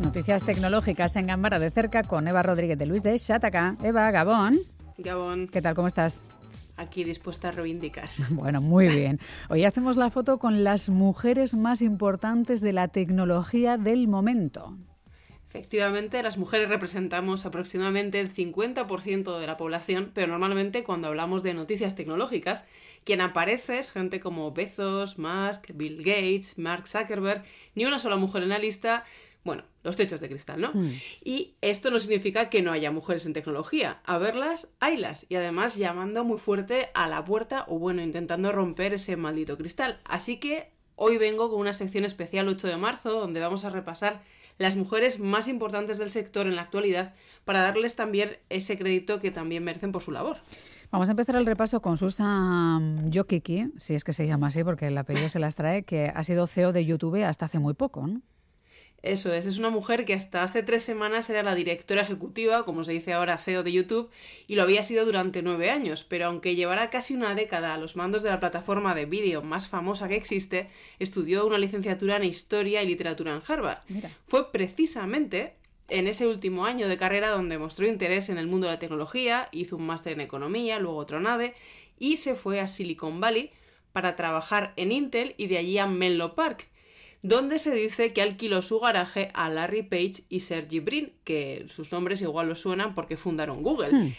Noticias tecnológicas en Gambara de cerca con Eva Rodríguez de Luis de Shataka. Eva, Gabón. Gabón. ¿Qué tal? ¿Cómo estás? Aquí dispuesta a reivindicar. Bueno, muy bien. Hoy hacemos la foto con las mujeres más importantes de la tecnología del momento. Efectivamente, las mujeres representamos aproximadamente el 50% de la población, pero normalmente cuando hablamos de noticias tecnológicas, quien aparece es gente como Bezos, Musk, Bill Gates, Mark Zuckerberg, ni una sola mujer en la lista, bueno, los techos de cristal, ¿no? Hmm. Y esto no significa que no haya mujeres en tecnología. A verlas, haylas. Y además llamando muy fuerte a la puerta o bueno, intentando romper ese maldito cristal. Así que hoy vengo con una sección especial 8 de marzo donde vamos a repasar las mujeres más importantes del sector en la actualidad para darles también ese crédito que también merecen por su labor. Vamos a empezar el repaso con Susan Yokiki, si es que se llama así porque el apellido se las trae, que ha sido CEO de YouTube hasta hace muy poco, ¿no? Eso es, es una mujer que hasta hace tres semanas era la directora ejecutiva, como se dice ahora CEO de YouTube, y lo había sido durante nueve años, pero aunque llevara casi una década a los mandos de la plataforma de vídeo más famosa que existe, estudió una licenciatura en Historia y Literatura en Harvard. Mira. Fue precisamente en ese último año de carrera donde mostró interés en el mundo de la tecnología, hizo un máster en Economía, luego otro NADE, y se fue a Silicon Valley para trabajar en Intel y de allí a Menlo Park, donde se dice que alquiló su garaje a Larry Page y Sergey Brin, que sus nombres igual lo suenan porque fundaron Google. Hmm.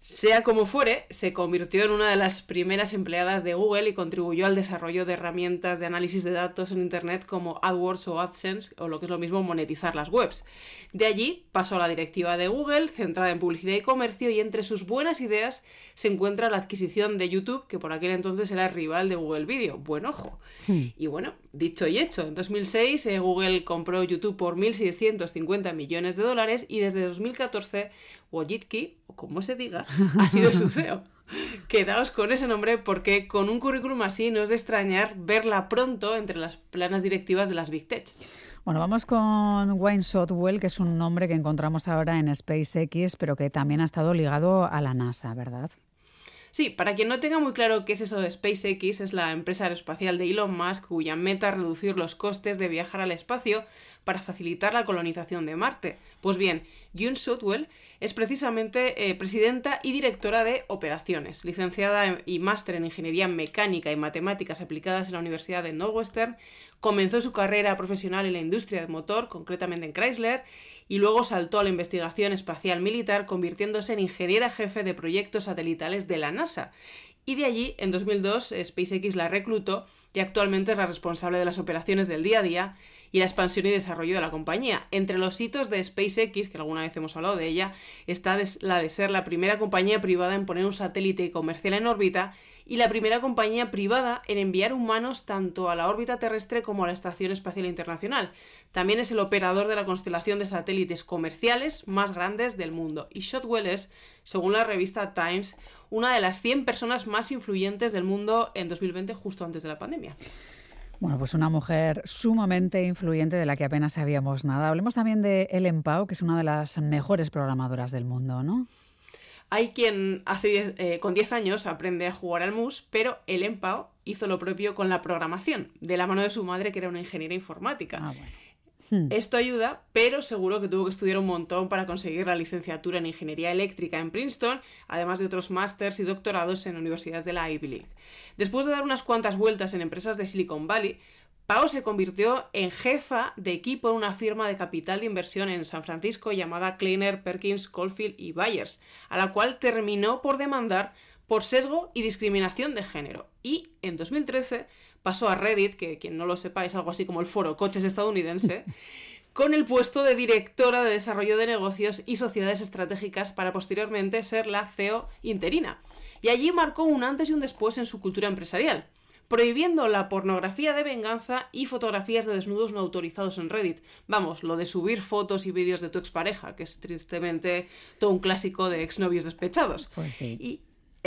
Sea como fuere, se convirtió en una de las primeras empleadas de Google y contribuyó al desarrollo de herramientas de análisis de datos en Internet como AdWords o AdSense, o lo que es lo mismo monetizar las webs. De allí pasó a la directiva de Google, centrada en publicidad y comercio, y entre sus buenas ideas se encuentra la adquisición de YouTube, que por aquel entonces era rival de Google Video. Buen ojo. Hmm. Y bueno, dicho y hecho, en 2006 eh, Google compró YouTube por 1.650 millones de dólares y desde 2014 Wojcicki, o como se diga, ha sido su CEO. Quedaos con ese nombre porque con un currículum así no es de extrañar verla pronto entre las planas directivas de las Big Tech. Bueno, vamos con Wayne Shotwell, que es un nombre que encontramos ahora en SpaceX, pero que también ha estado ligado a la NASA, ¿verdad? Sí, para quien no tenga muy claro qué es eso de SpaceX, es la empresa aeroespacial de Elon Musk cuya meta es reducir los costes de viajar al espacio para facilitar la colonización de Marte. Pues bien, June Shotwell es precisamente eh, presidenta y directora de operaciones, licenciada en- y máster en Ingeniería Mecánica y Matemáticas aplicadas en la Universidad de Northwestern, comenzó su carrera profesional en la industria del motor, concretamente en Chrysler, y luego saltó a la investigación espacial militar, convirtiéndose en ingeniera jefe de proyectos satelitales de la NASA. Y de allí, en 2002, SpaceX la reclutó y actualmente es la responsable de las operaciones del día a día y la expansión y desarrollo de la compañía. Entre los hitos de SpaceX, que alguna vez hemos hablado de ella, está la de ser la primera compañía privada en poner un satélite comercial en órbita y la primera compañía privada en enviar humanos tanto a la órbita terrestre como a la Estación Espacial Internacional. También es el operador de la constelación de satélites comerciales más grandes del mundo. Y Shotwell es, según la revista Times, una de las 100 personas más influyentes del mundo en 2020, justo antes de la pandemia. Bueno, pues una mujer sumamente influyente de la que apenas sabíamos nada. Hablemos también de Ellen Pau, que es una de las mejores programadoras del mundo, ¿no? Hay quien hace diez- eh, con 10 años aprende a jugar al mus, pero Ellen Pau hizo lo propio con la programación, de la mano de su madre, que era una ingeniera informática. Ah, bueno. Hmm. Esto ayuda, pero seguro que tuvo que estudiar un montón para conseguir la licenciatura en Ingeniería Eléctrica en Princeton, además de otros másters y doctorados en universidades de la Ivy League. Después de dar unas cuantas vueltas en empresas de Silicon Valley, Pau se convirtió en jefa de equipo en una firma de capital de inversión en San Francisco llamada Kleiner, Perkins, Caulfield y Byers, a la cual terminó por demandar por sesgo y discriminación de género. Y en 2013 pasó a Reddit, que quien no lo sepa es algo así como el foro coches estadounidense, con el puesto de directora de desarrollo de negocios y sociedades estratégicas para posteriormente ser la CEO interina. Y allí marcó un antes y un después en su cultura empresarial prohibiendo la pornografía de venganza y fotografías de desnudos no autorizados en Reddit. Vamos, lo de subir fotos y vídeos de tu expareja, que es tristemente todo un clásico de exnovios despechados. Pues sí. Y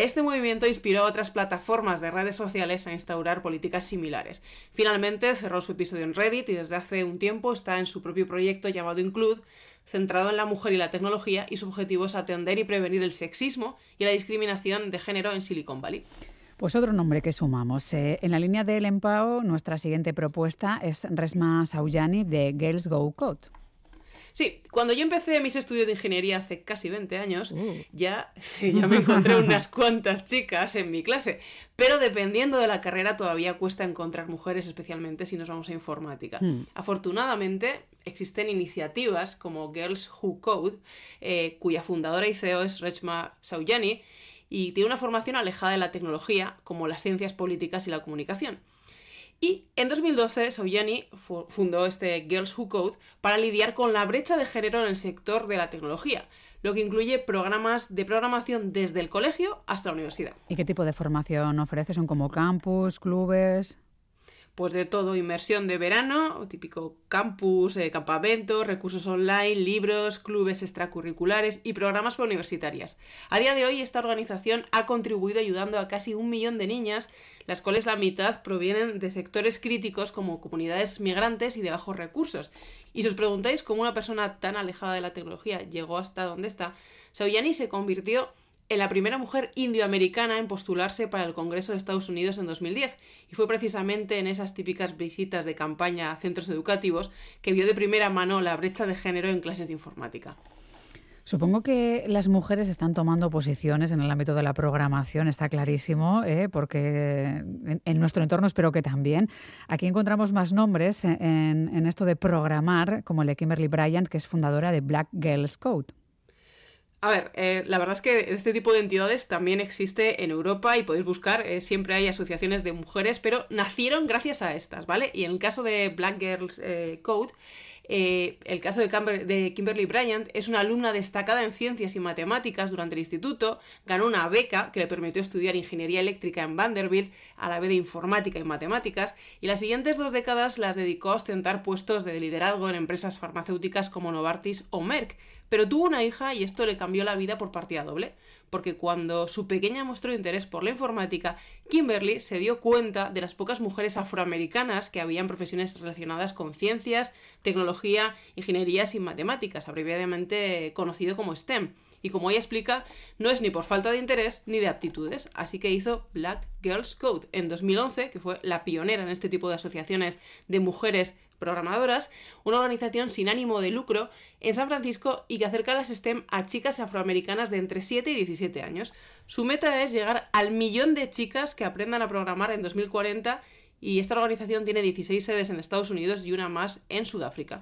este movimiento inspiró a otras plataformas de redes sociales a instaurar políticas similares. Finalmente cerró su episodio en Reddit y desde hace un tiempo está en su propio proyecto llamado Include, centrado en la mujer y la tecnología, y su objetivo es atender y prevenir el sexismo y la discriminación de género en Silicon Valley. Pues otro nombre que sumamos. Eh, en la línea del Empao, nuestra siguiente propuesta es Resma Sauyani de Girls Go Code. Sí, cuando yo empecé mis estudios de ingeniería hace casi 20 años, uh. ya, ya me encontré unas cuantas chicas en mi clase, pero dependiendo de la carrera todavía cuesta encontrar mujeres, especialmente si nos vamos a informática. Hmm. Afortunadamente existen iniciativas como Girls Who Code, eh, cuya fundadora y CEO es Rechma Saujani, y tiene una formación alejada de la tecnología, como las ciencias políticas y la comunicación. Y en 2012, Saujani fundó este Girls Who Code para lidiar con la brecha de género en el sector de la tecnología, lo que incluye programas de programación desde el colegio hasta la universidad. ¿Y qué tipo de formación ofrece? ¿Son como campus, clubes? Pues de todo, inmersión de verano, típico campus, eh, campamentos, recursos online, libros, clubes extracurriculares y programas universitarias. A día de hoy esta organización ha contribuido ayudando a casi un millón de niñas, las cuales la mitad provienen de sectores críticos como comunidades migrantes y de bajos recursos. Y si os preguntáis cómo una persona tan alejada de la tecnología llegó hasta donde está, Sauyani se convirtió la primera mujer indioamericana en postularse para el Congreso de Estados Unidos en 2010, y fue precisamente en esas típicas visitas de campaña a centros educativos que vio de primera mano la brecha de género en clases de informática. Supongo que las mujeres están tomando posiciones en el ámbito de la programación, está clarísimo, ¿eh? porque en, nuestro entorno espero que también. Aquí encontramos más nombres en, en esto de programar, como el de Kimberly Bryant, que es fundadora de Black Girls Code. A ver, eh, la verdad es que este tipo de entidades también existe en Europa y podéis buscar, eh, siempre hay asociaciones de mujeres, pero nacieron gracias a estas, ¿vale? Y en el caso de Black Girls eh, Code, el caso de, de, Kimberly Bryant es una alumna destacada en ciencias y matemáticas durante el instituto, ganó una beca que le permitió estudiar ingeniería eléctrica en Vanderbilt, a la vez de informática y matemáticas, y las siguientes dos décadas las dedicó a ostentar puestos de liderazgo en empresas farmacéuticas como Novartis o Merck, pero tuvo una hija y esto le cambió la vida por partida doble, porque cuando su pequeña mostró interés por la informática, Kimberly se dio cuenta de las pocas mujeres afroamericanas que habían profesiones relacionadas con ciencias, tecnología, ingenierías y matemáticas, abreviadamente conocido como STEM. Y como ella explica, no es ni por falta de interés ni de aptitudes, así que hizo Black Girls Code en 2011, que fue la pionera en este tipo de asociaciones de mujeres programadoras, una organización sin ánimo de lucro en San Francisco y que acerca las STEM a chicas afroamericanas de entre 7 y 17 años. Su meta es llegar al millón de chicas que aprendan a programar en 2040 y esta organización tiene 16 sedes en Estados Unidos y una más en Sudáfrica.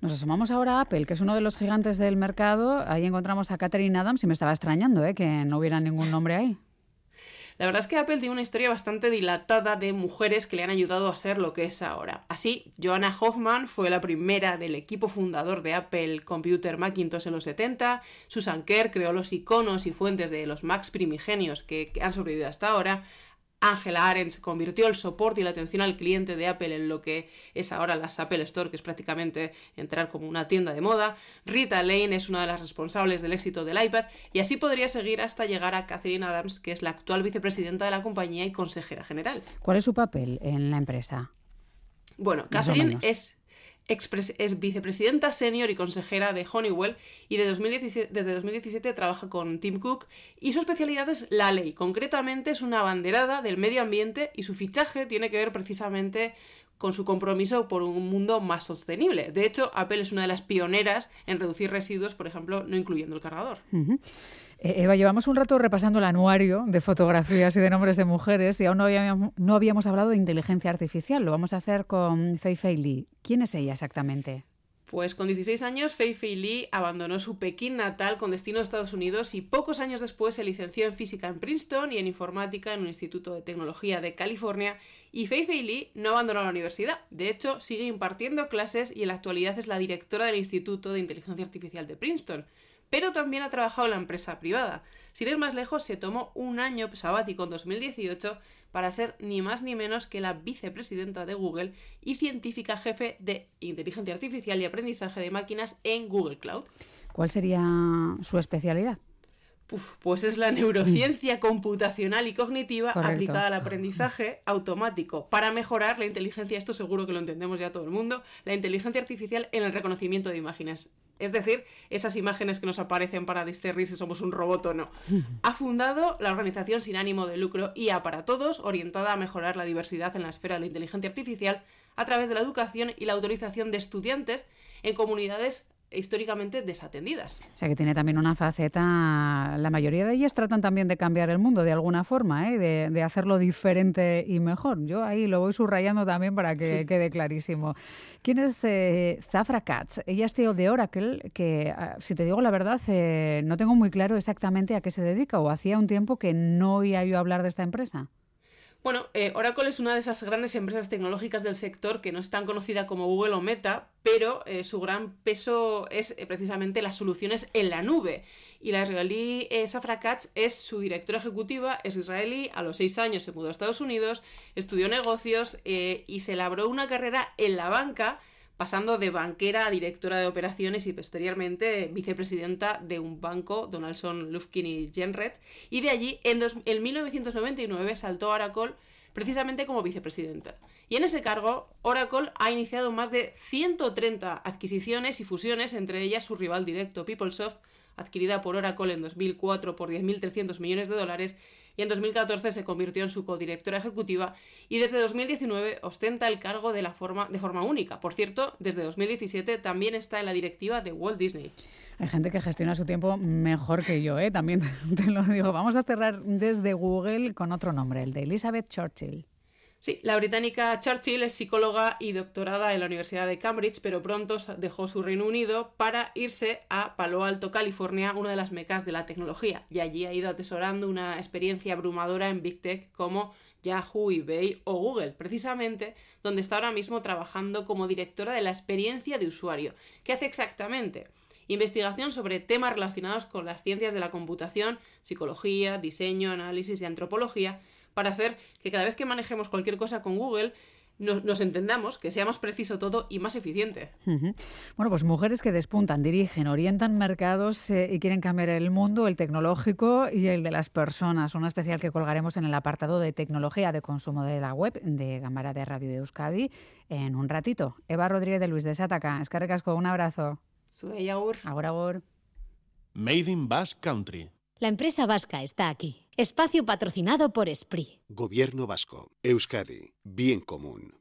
Nos asomamos ahora a Apple, que es uno de los gigantes del mercado. Ahí encontramos a Catherine Adams y me estaba extrañando ¿eh? que no hubiera ningún nombre ahí. La verdad es que Apple tiene una historia bastante dilatada de mujeres que le han ayudado a ser lo que es ahora. Así, Joanna Hoffman fue la primera del equipo fundador de Apple Computer Macintosh en los 70, Susan Kerr creó los iconos y fuentes de los Macs primigenios que han sobrevivido hasta ahora, Angela Arendt convirtió el soporte y la atención al cliente de Apple en lo que es ahora las Apple Store, que es prácticamente entrar como una tienda de moda. Rita Lane es una de las responsables del éxito del iPad y así podría seguir hasta llegar a Catherine Adams, que es la actual vicepresidenta de la compañía y consejera general. ¿Cuál es su papel en la empresa? Bueno, Catherine es es vicepresidenta senior y consejera de Honeywell y de 2017, desde 2017 trabaja con Tim Cook y su especialidad es la ley. Concretamente es una abanderada del medio ambiente y su fichaje tiene que ver precisamente con su compromiso por un mundo más sostenible. De hecho, Apple es una de las pioneras en reducir residuos, por ejemplo, no incluyendo el cargador. Eh, Eva, llevamos un rato repasando el anuario de fotografías y de nombres de mujeres y aún no habíamos, hablado de inteligencia artificial. Lo vamos a hacer con Fei Fei Li. ¿Quién es ella exactamente? Pues con 16 años, Fei Fei Li abandonó su Pekín natal con destino a Estados Unidos y pocos años después se licenció en física en Princeton y en informática en un instituto de tecnología de California. Y Fei Fei Li no abandonó la universidad. De hecho, sigue impartiendo clases y en la actualidad es la directora del Instituto de Inteligencia Artificial de Princeton pero también ha trabajado en la empresa privada. Sin ir más lejos, se tomó un año sabático en 2018 para ser ni más ni menos que la vicepresidenta de Google y científica jefe de inteligencia artificial y aprendizaje de máquinas en Google Cloud. ¿Cuál sería su especialidad? pues es la neurociencia computacional y cognitiva aplicada al aprendizaje automático para mejorar la inteligencia, esto seguro que lo entendemos ya todo el mundo, la inteligencia artificial en el reconocimiento de imágenes. Es decir, esas imágenes que nos aparecen para discernir si somos un robot o no. Ha fundado la organización sin ánimo de lucro IA para Todos, orientada a mejorar la diversidad en la esfera de la inteligencia artificial a través de la educación y la autorización de estudiantes en comunidades históricamente desatendidas. O sea que tiene también una faceta, la mayoría de ellas tratan también de cambiar el mundo de alguna forma, ¿eh? de, hacerlo diferente y mejor. Yo ahí lo voy subrayando también para que quede clarísimo. ¿Quién es eh, Zafra Katz? Ella es CEO de Oracle, que ah, si te digo la verdad, eh, no tengo muy claro exactamente a qué se dedica o hacía un tiempo que no oía yo hablar de esta empresa. Bueno, eh, Oracle es una de esas grandes empresas tecnológicas del sector que no es tan conocida como Google o Meta, pero eh, su gran peso es eh, precisamente las soluciones en la nube. Y la israelí Safra Katz es su directora ejecutiva, es israelí, a los seis años se mudó a Estados Unidos, estudió negocios y se labró una carrera en la banca pasando de banquera a directora de operaciones y posteriormente vicepresidenta de un banco, Donaldson, Lufkin y Genret, y de allí en, en 1999 saltó a Oracle precisamente como vicepresidenta. Y en ese cargo, Oracle ha iniciado más de 130 adquisiciones y fusiones, entre ellas su rival directo PeopleSoft, adquirida por Oracle en 2004 por 10.300 millones de dólares, y en 2014 se convirtió en su codirectora ejecutiva y desde 2019 ostenta el cargo de, la forma, de forma única. Por cierto, desde 2017 también está en la directiva de Walt Disney. Hay gente que gestiona su tiempo mejor que yo, ¿eh? también te lo digo. Vamos a cerrar desde Google con otro nombre, el de Elizabeth Churchill. Sí, la británica Churchill es psicóloga y doctorada en la Universidad de Cambridge, pero pronto dejó su Reino Unido para irse a Palo Alto, California, una de las mecas de la tecnología, y allí ha ido atesorando una experiencia abrumadora en Big Tech como Yahoo, eBay o Google, precisamente donde está ahora mismo trabajando como directora de la experiencia de usuario. ¿Qué hace exactamente? Investigación sobre temas relacionados con las ciencias de la computación, psicología, diseño, análisis y antropología, para hacer que cada vez que manejemos cualquier cosa con Google, nos, entendamos, que sea más preciso todo y más eficiente. Bueno, pues mujeres que despuntan, dirigen, orientan mercados eh, y quieren cambiar el mundo, el tecnológico y el de las personas. Una especial que colgaremos en el apartado de tecnología de consumo de la web de Gambara de Radio de Euskadi en un ratito. Eva Rodríguez de Luis de Sataca. Escarrecasco, un abrazo. Soy Agur. Ahora, Agur. Made in Basque Country. La empresa vasca está aquí. Espacio patrocinado por Esprit. Gobierno vasco. Euskadi. Bien común.